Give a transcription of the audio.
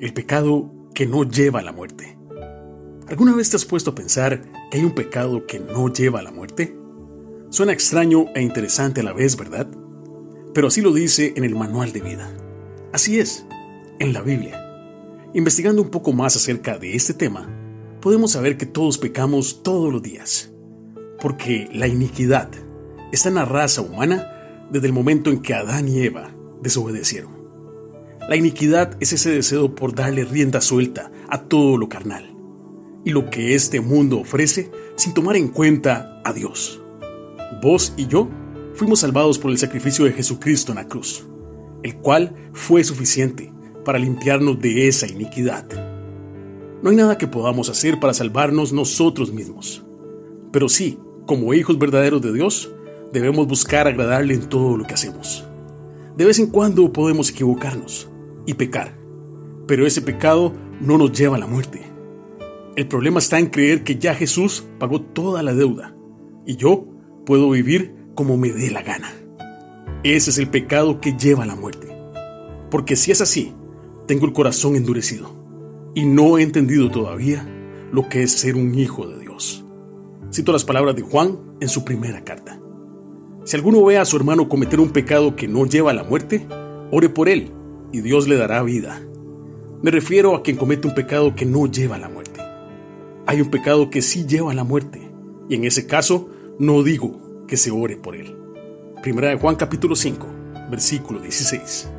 el pecado que no lleva a la muerte. ¿Alguna vez te has puesto a pensar que hay un pecado que no lleva a la muerte? Suena extraño e interesante a la vez, ¿verdad? Pero así lo dice en el manual de vida. Así es, en la Biblia. Investigando un poco más acerca de este tema, podemos saber que todos pecamos todos los días, porque la iniquidad está en la raza humana desde el momento en que Adán y Eva desobedecieron. La iniquidad es ese deseo por darle rienda suelta a todo lo carnal y lo que este mundo ofrece sin tomar en cuenta a Dios. Vos y yo fuimos salvados por el sacrificio de Jesucristo en la cruz, el cual fue suficiente para limpiarnos de esa iniquidad. No hay nada que podamos hacer para salvarnos nosotros mismos, pero sí, como hijos verdaderos de Dios, debemos buscar agradarle en todo lo que hacemos. De vez en cuando podemos equivocarnos, y pecar. Pero ese pecado no nos lleva a la muerte. El problema está en creer que ya Jesús pagó toda la deuda y yo puedo vivir como me dé la gana. Ese es el pecado que lleva a la muerte. Porque si es así, tengo el corazón endurecido y no he entendido todavía lo que es ser un hijo de Dios. Cito las palabras de Juan en su primera carta. Si alguno ve a su hermano cometer un pecado que no lleva a la muerte, ore por él y Dios le dará vida. Me refiero a quien comete un pecado que no lleva a la muerte. Hay un pecado que sí lleva a la muerte, y en ese caso no digo que se ore por él. Primera de Juan capítulo 5, versículo 16.